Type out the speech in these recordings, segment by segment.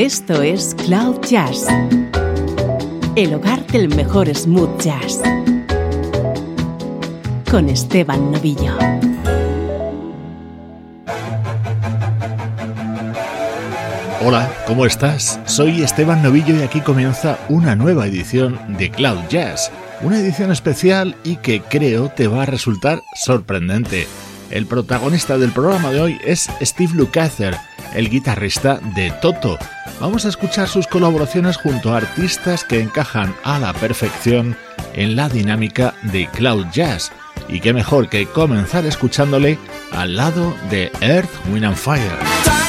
Esto es Cloud Jazz, el hogar del mejor smooth jazz, con Esteban Novillo. Hola, ¿cómo estás? Soy Esteban Novillo y aquí comienza una nueva edición de Cloud Jazz, una edición especial y que creo te va a resultar sorprendente. El protagonista del programa de hoy es Steve Lukather, el guitarrista de Toto. Vamos a escuchar sus colaboraciones junto a artistas que encajan a la perfección en la dinámica de Cloud Jazz. Y qué mejor que comenzar escuchándole al lado de Earth, Wind and Fire.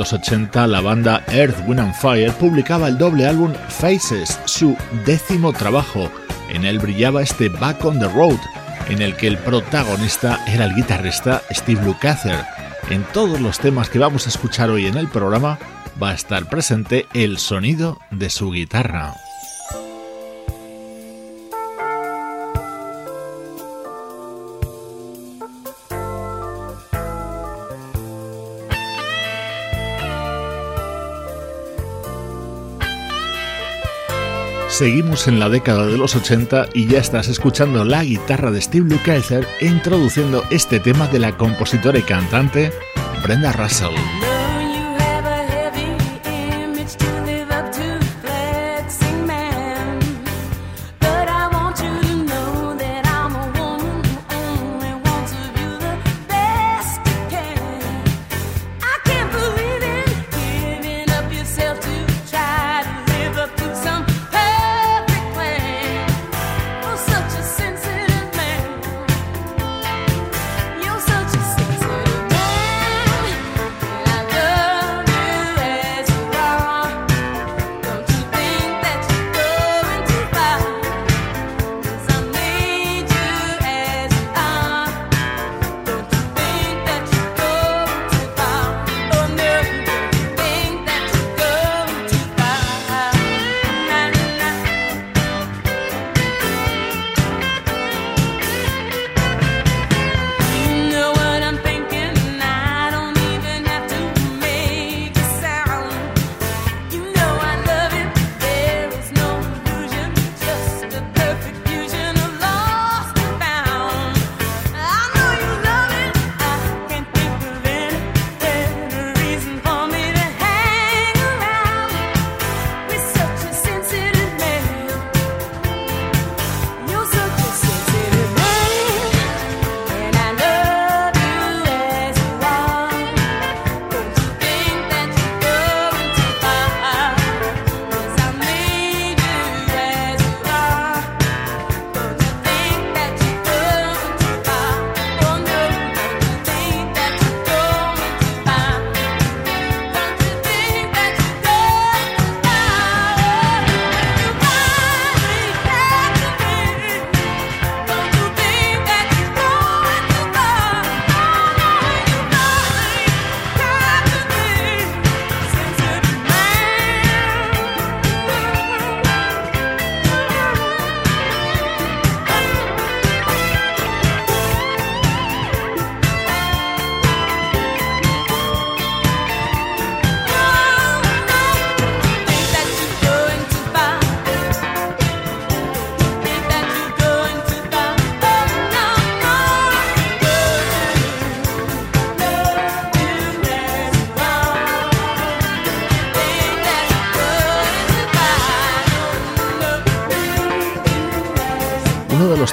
1980 la banda Earth, Wind and Fire publicaba el doble álbum Faces, su décimo trabajo. En él brillaba este Back on the Road, en el que el protagonista era el guitarrista Steve Lukather. En todos los temas que vamos a escuchar hoy en el programa va a estar presente el sonido de su guitarra. Seguimos en la década de los 80 y ya estás escuchando la guitarra de Steve Lukather introduciendo este tema de la compositora y cantante Brenda Russell.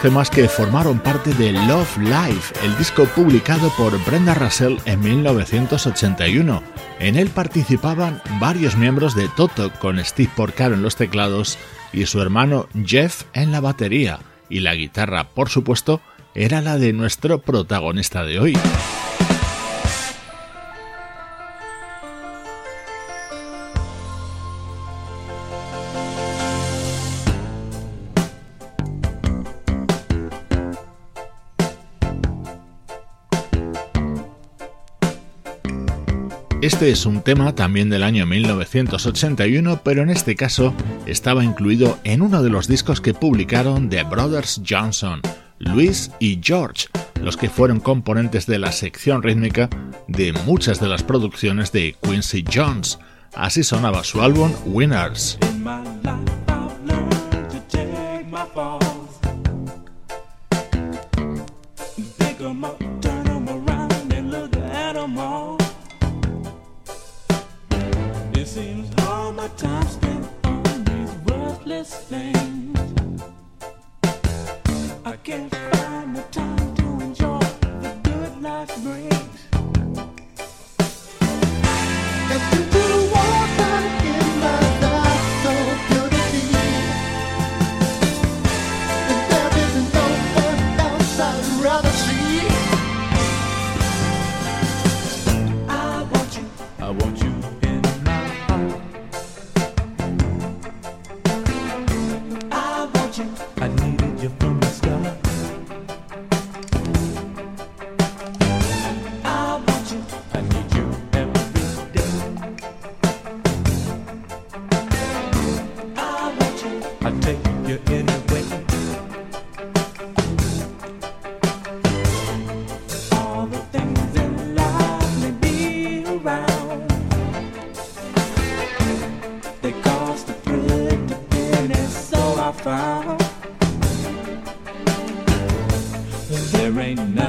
Temas que formaron parte de Love Life, el disco publicado por Brenda Russell en 1981. En él participaban varios miembros de Toto, con Steve Porcaro en los teclados y su hermano Jeff en la batería, y la guitarra, por supuesto, era la de nuestro protagonista de hoy. Este es un tema también del año 1981, pero en este caso estaba incluido en uno de los discos que publicaron The Brothers Johnson, Louis y George, los que fueron componentes de la sección rítmica de muchas de las producciones de Quincy Jones. Así sonaba su álbum Winners. found. There ain't nothing.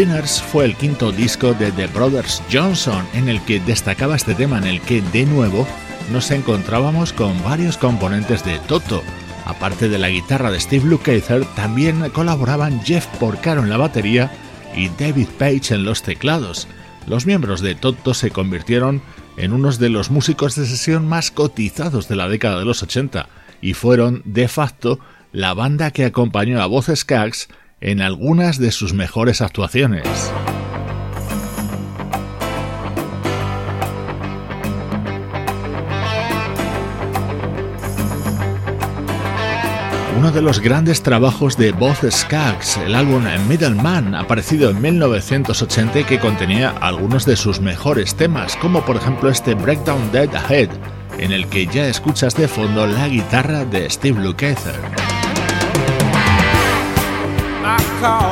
Winners fue el quinto disco de The Brothers Johnson en el que destacaba este tema en el que de nuevo nos encontrábamos con varios componentes de Toto. Aparte de la guitarra de Steve Lukather, también colaboraban Jeff Porcaro en la batería y David Page en los teclados. Los miembros de Toto se convirtieron en unos de los músicos de sesión más cotizados de la década de los 80 y fueron, de facto, la banda que acompañó a Voces Cags en algunas de sus mejores actuaciones. Uno de los grandes trabajos de Both Skaggs, el álbum Middleman, aparecido en 1980 que contenía algunos de sus mejores temas, como por ejemplo este Breakdown Dead Ahead, en el que ya escuchas de fondo la guitarra de Steve Lukather. call.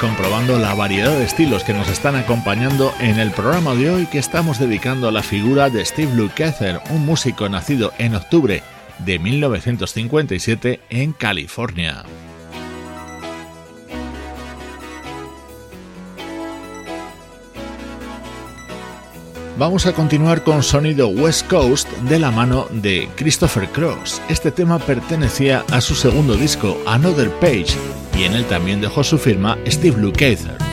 Comprobando la variedad de estilos que nos están acompañando en el programa de hoy que estamos dedicando a la figura de Steve Lukather, un músico nacido en octubre de 1957 en California. Vamos a continuar con sonido West Coast de la mano de Christopher Cross. Este tema pertenecía a su segundo disco, Another Page, y en él también dejó su firma Steve Lukather.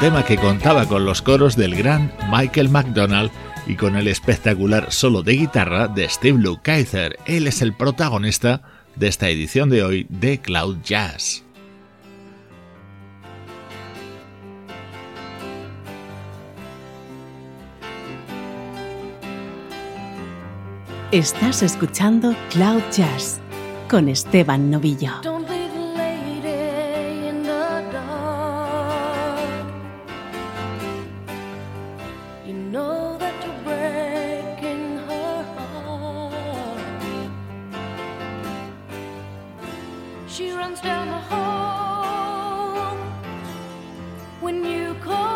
Tema que contaba con los coros del gran Michael McDonald y con el espectacular solo de guitarra de Steve Lukather. Él es el protagonista de esta edición de hoy de Cloud Jazz. Estás escuchando Cloud Jazz con Esteban Novillo. When you love.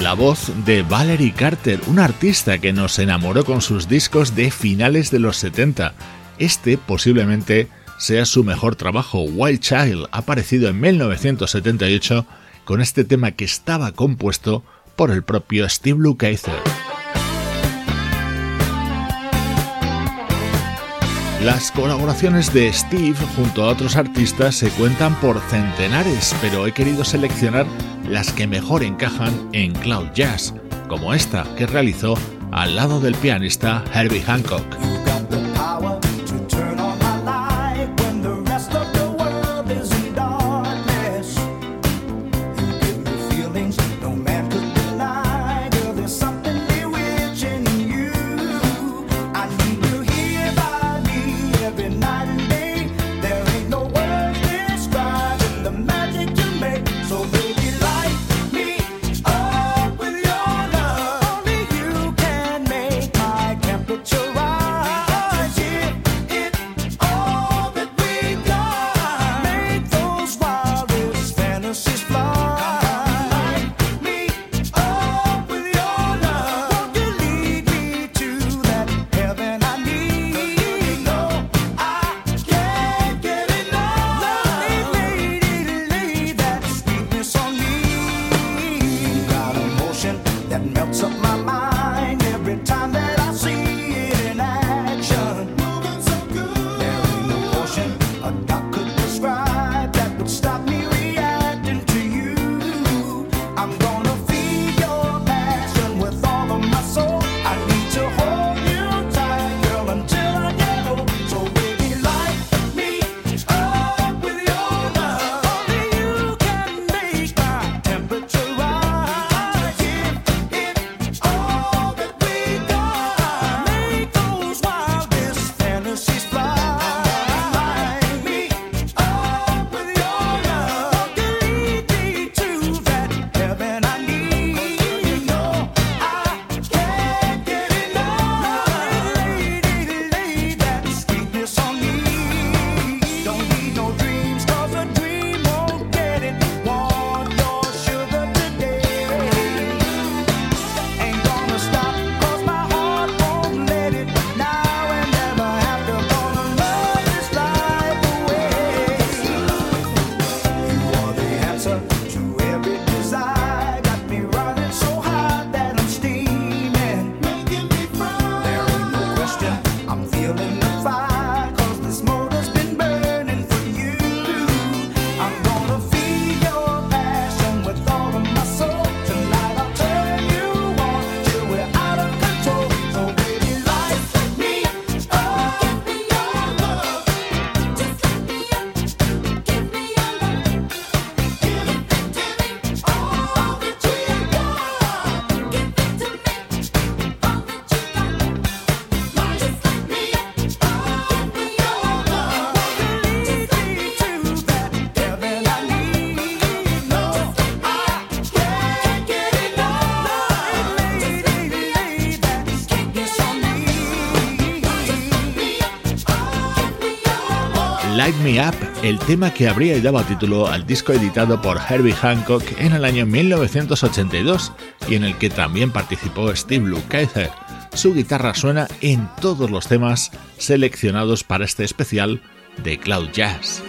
La voz de Valerie Carter, una artista que nos enamoró con sus discos de finales de los 70. Este posiblemente sea su mejor trabajo, Wild Child, aparecido en 1978 con este tema que estaba compuesto por el propio Steve Lukather. Las colaboraciones de Steve junto a otros artistas se cuentan por centenares, pero he querido seleccionar las que mejor encajan en Cloud Jazz, como esta que realizó al lado del pianista Herbie Hancock. Light Me Up, el tema que habría dado título al disco editado por Herbie Hancock en el año 1982 y en el que también participó Steve Lukather. Su guitarra suena en todos los temas seleccionados para este especial de Cloud Jazz.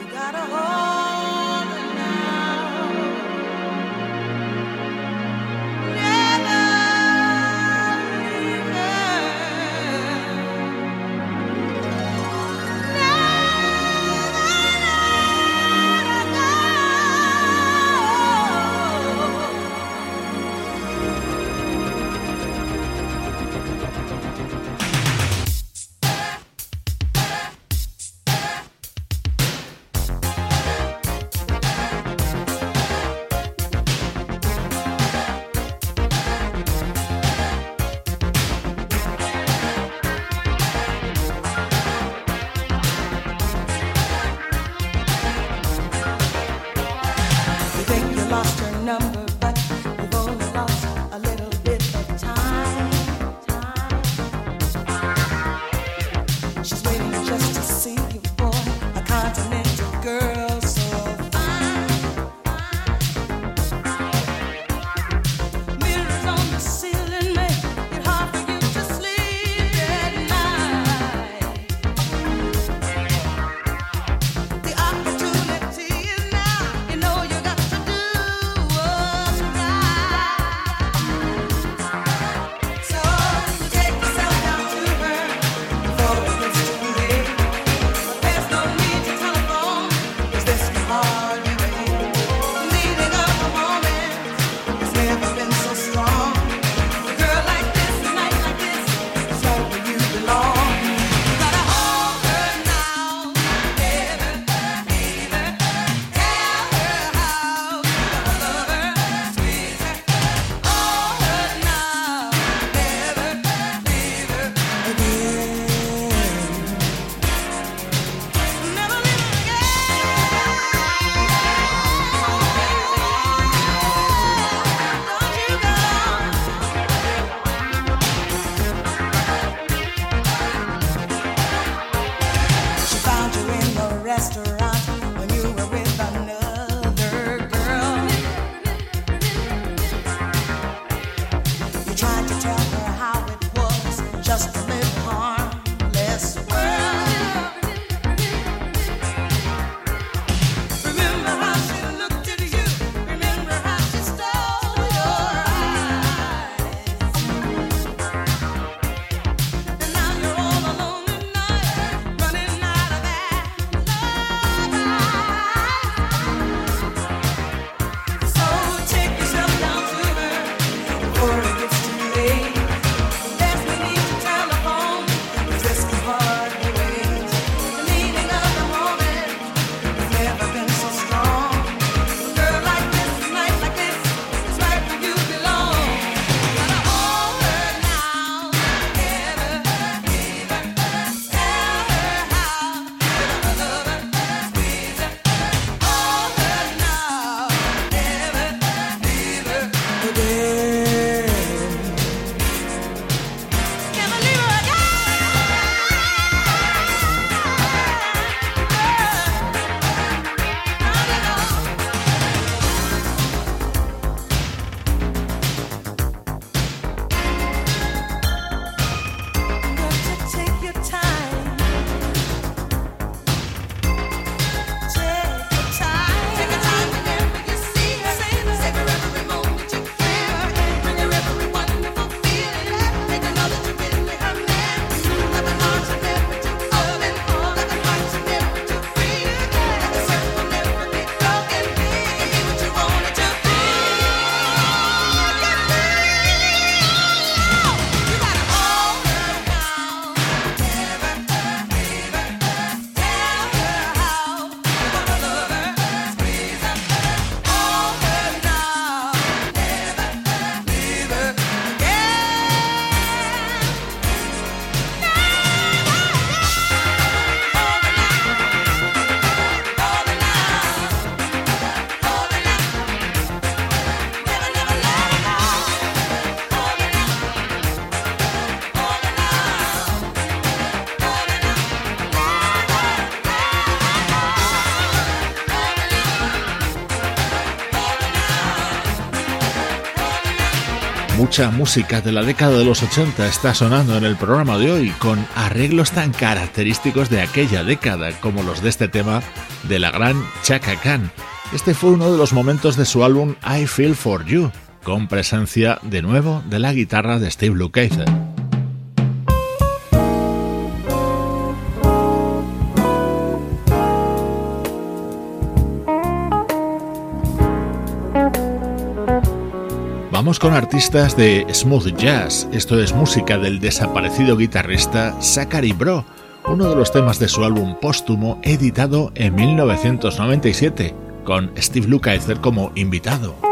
Mucha música de la década de los 80 está sonando en el programa de hoy, con arreglos tan característicos de aquella década como los de este tema de la gran Chaka Khan. Este fue uno de los momentos de su álbum I Feel For You, con presencia de nuevo de la guitarra de Steve Lukather. Con artistas de smooth jazz. Esto es música del desaparecido guitarrista Zachary Bro, uno de los temas de su álbum póstumo editado en 1997, con Steve Lukather como invitado.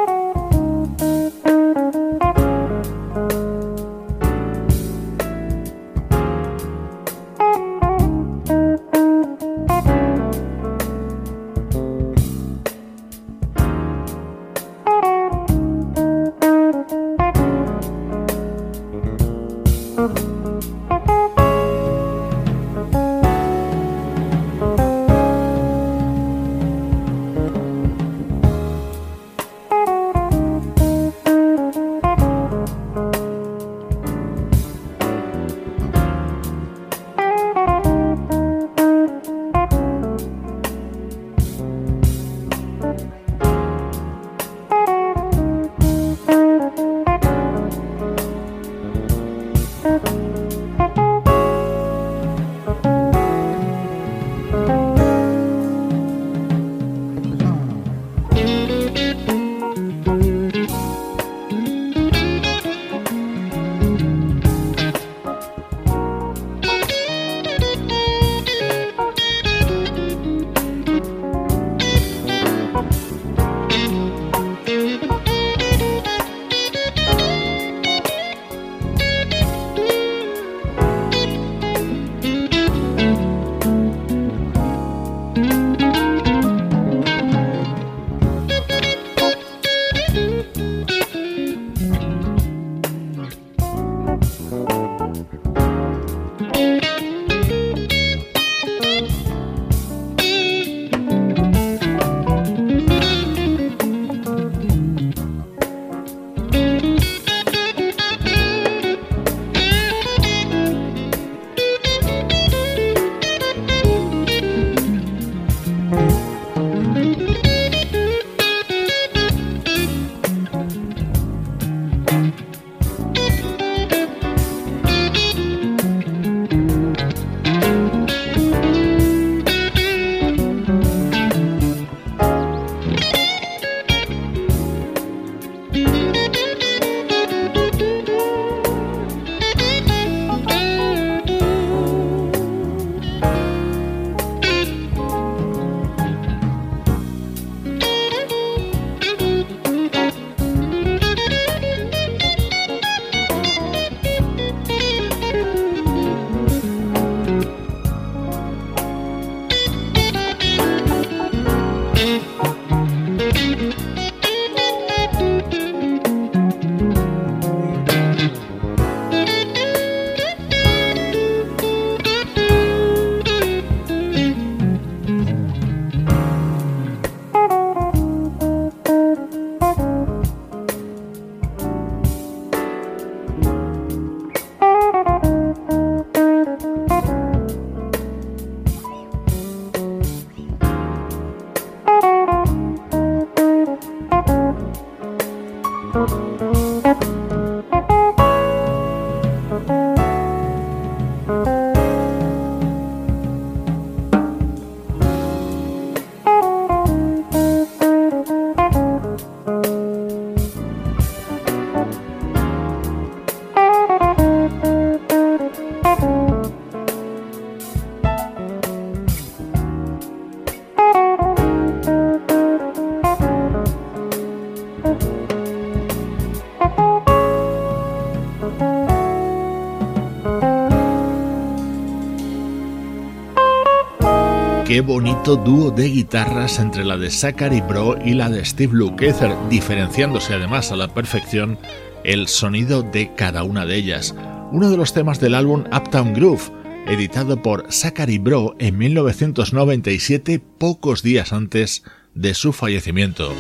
Bonito dúo de guitarras entre la de Zachary Bro y la de Steve Lukather, diferenciándose además a la perfección el sonido de cada una de ellas. Uno de los temas del álbum Uptown Groove, editado por Zachary Bro en 1997, pocos días antes de su fallecimiento.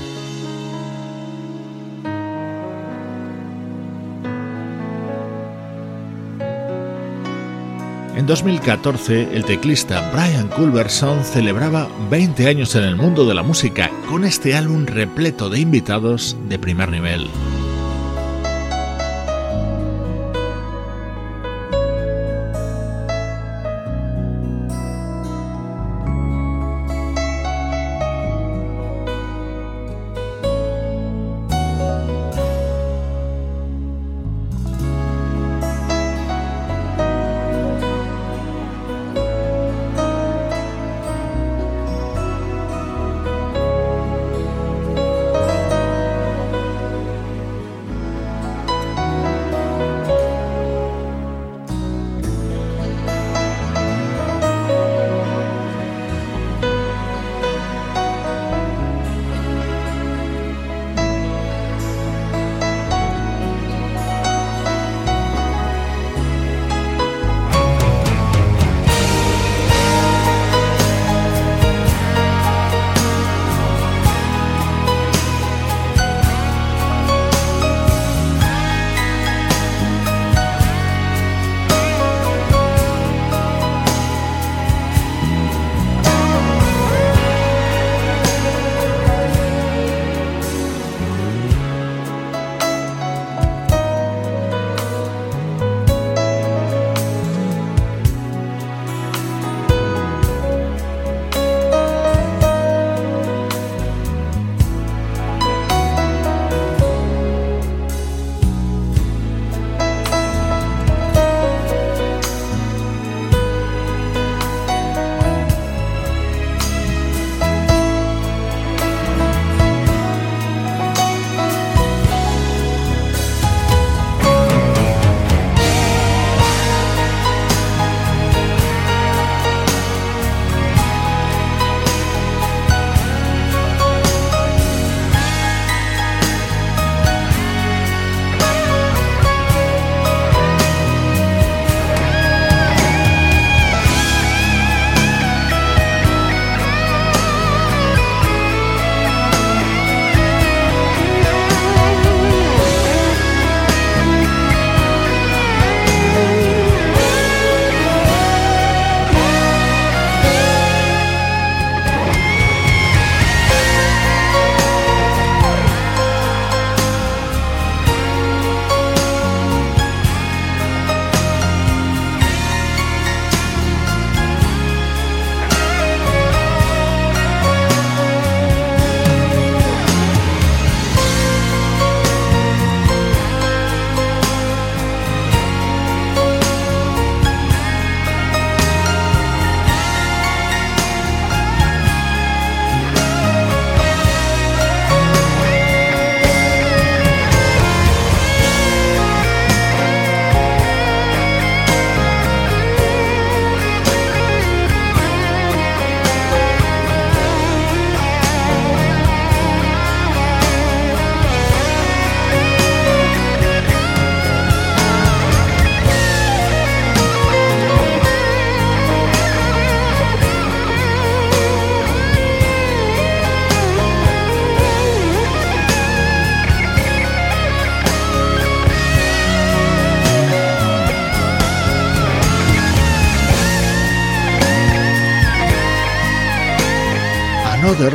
En 2014, el teclista Brian Culberson celebraba 20 años en el mundo de la música con este álbum repleto de invitados de primer nivel.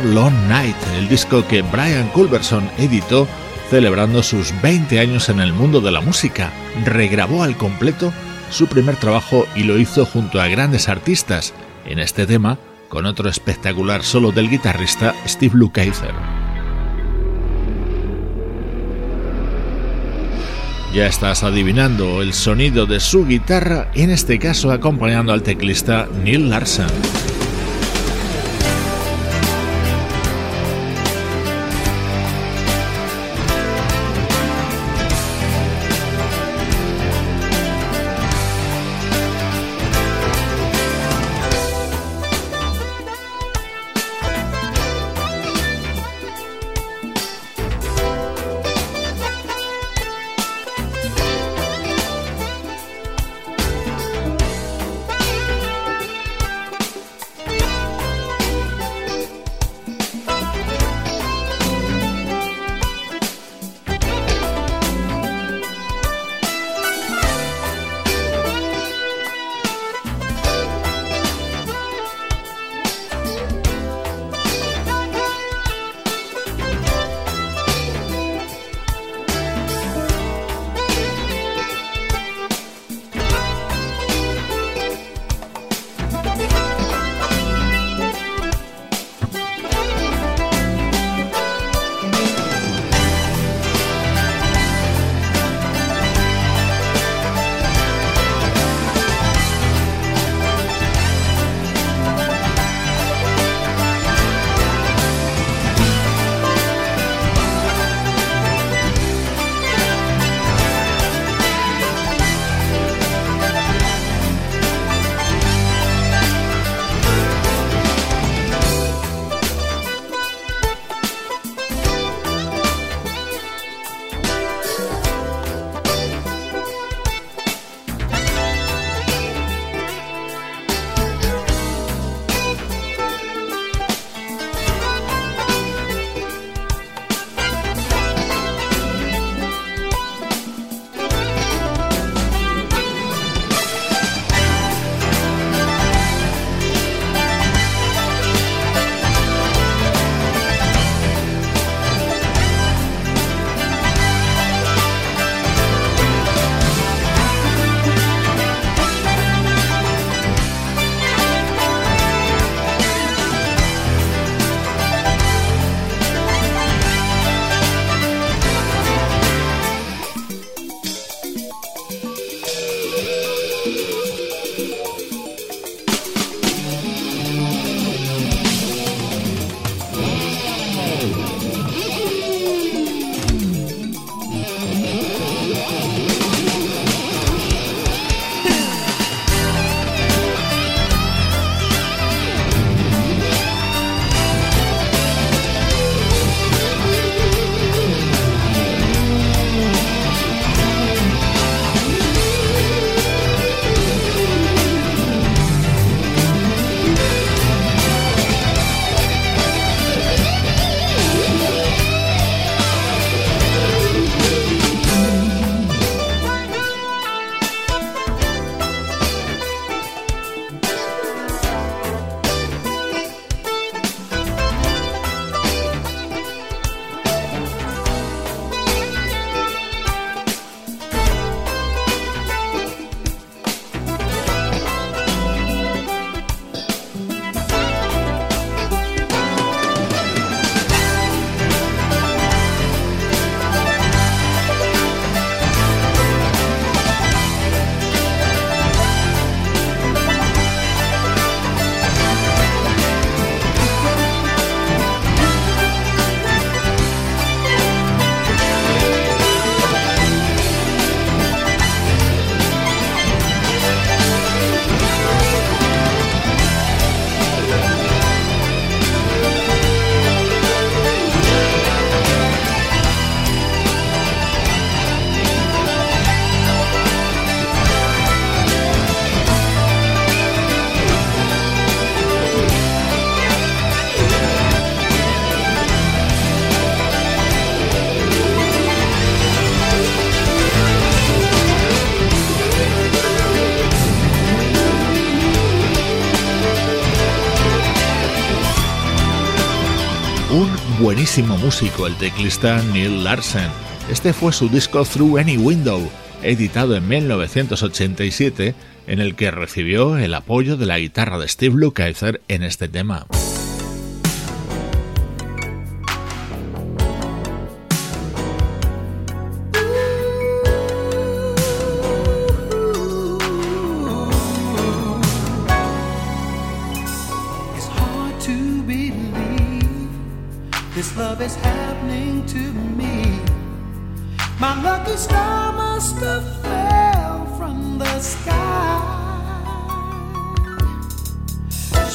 Long Night, el disco que Brian Culberson editó celebrando sus 20 años en el mundo de la música. Regrabó al completo su primer trabajo y lo hizo junto a grandes artistas, en este tema con otro espectacular solo del guitarrista Steve Lukather. Ya estás adivinando el sonido de su guitarra, en este caso acompañando al teclista Neil Larson. Buenísimo músico, el teclista Neil Larsen. Este fue su disco Through Any Window, editado en 1987, en el que recibió el apoyo de la guitarra de Steve Lukather en este tema.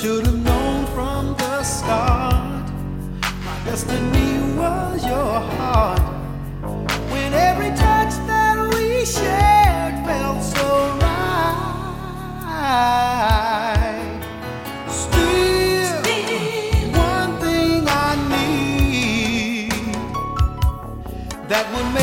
should have known from the start. My destiny was your heart. When every touch that we shared felt so right. Still, Still. one thing I need that would make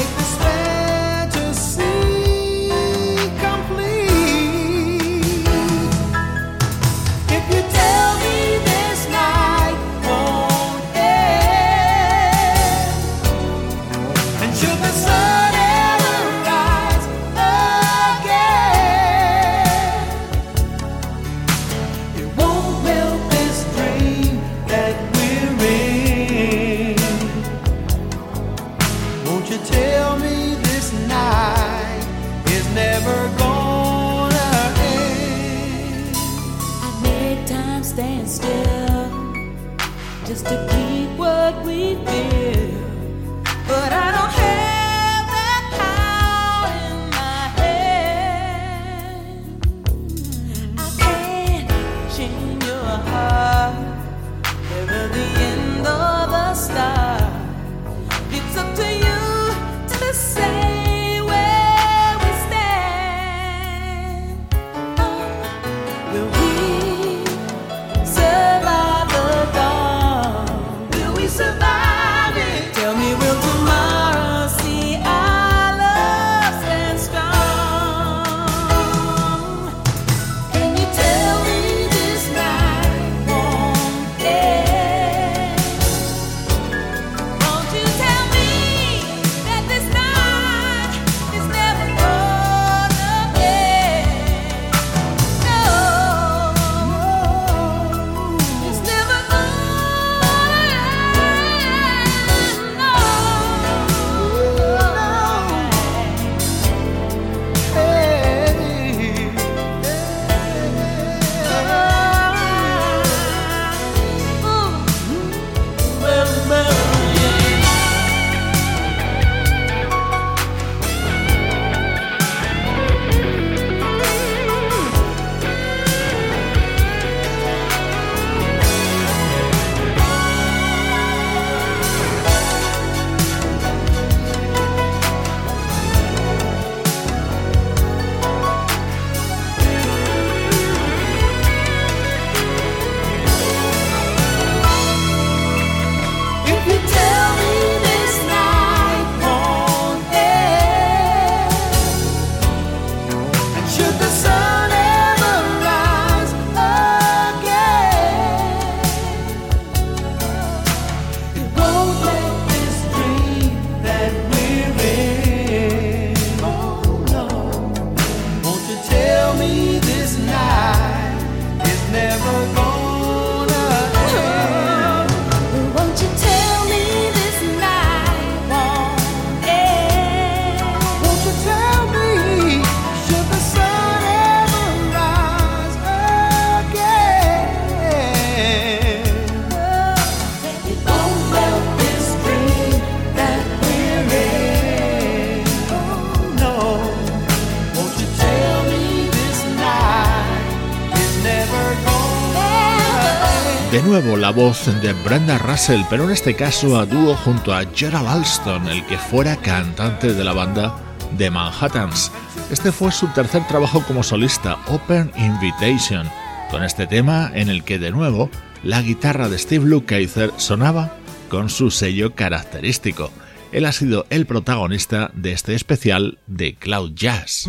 la voz de Brenda Russell, pero en este caso a dúo junto a Gerald Alston, el que fuera cantante de la banda The Manhattans. Este fue su tercer trabajo como solista, Open Invitation, con este tema en el que de nuevo la guitarra de Steve Lukather sonaba con su sello característico. Él ha sido el protagonista de este especial de Cloud Jazz.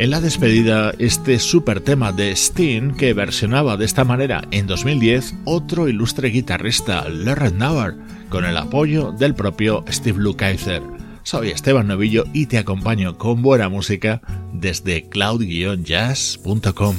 En la despedida, este super tema de Steen que versionaba de esta manera en 2010 otro ilustre guitarrista, Larry Nauer, con el apoyo del propio Steve Lukather. Soy Esteban Novillo y te acompaño con buena música desde cloud-jazz.com.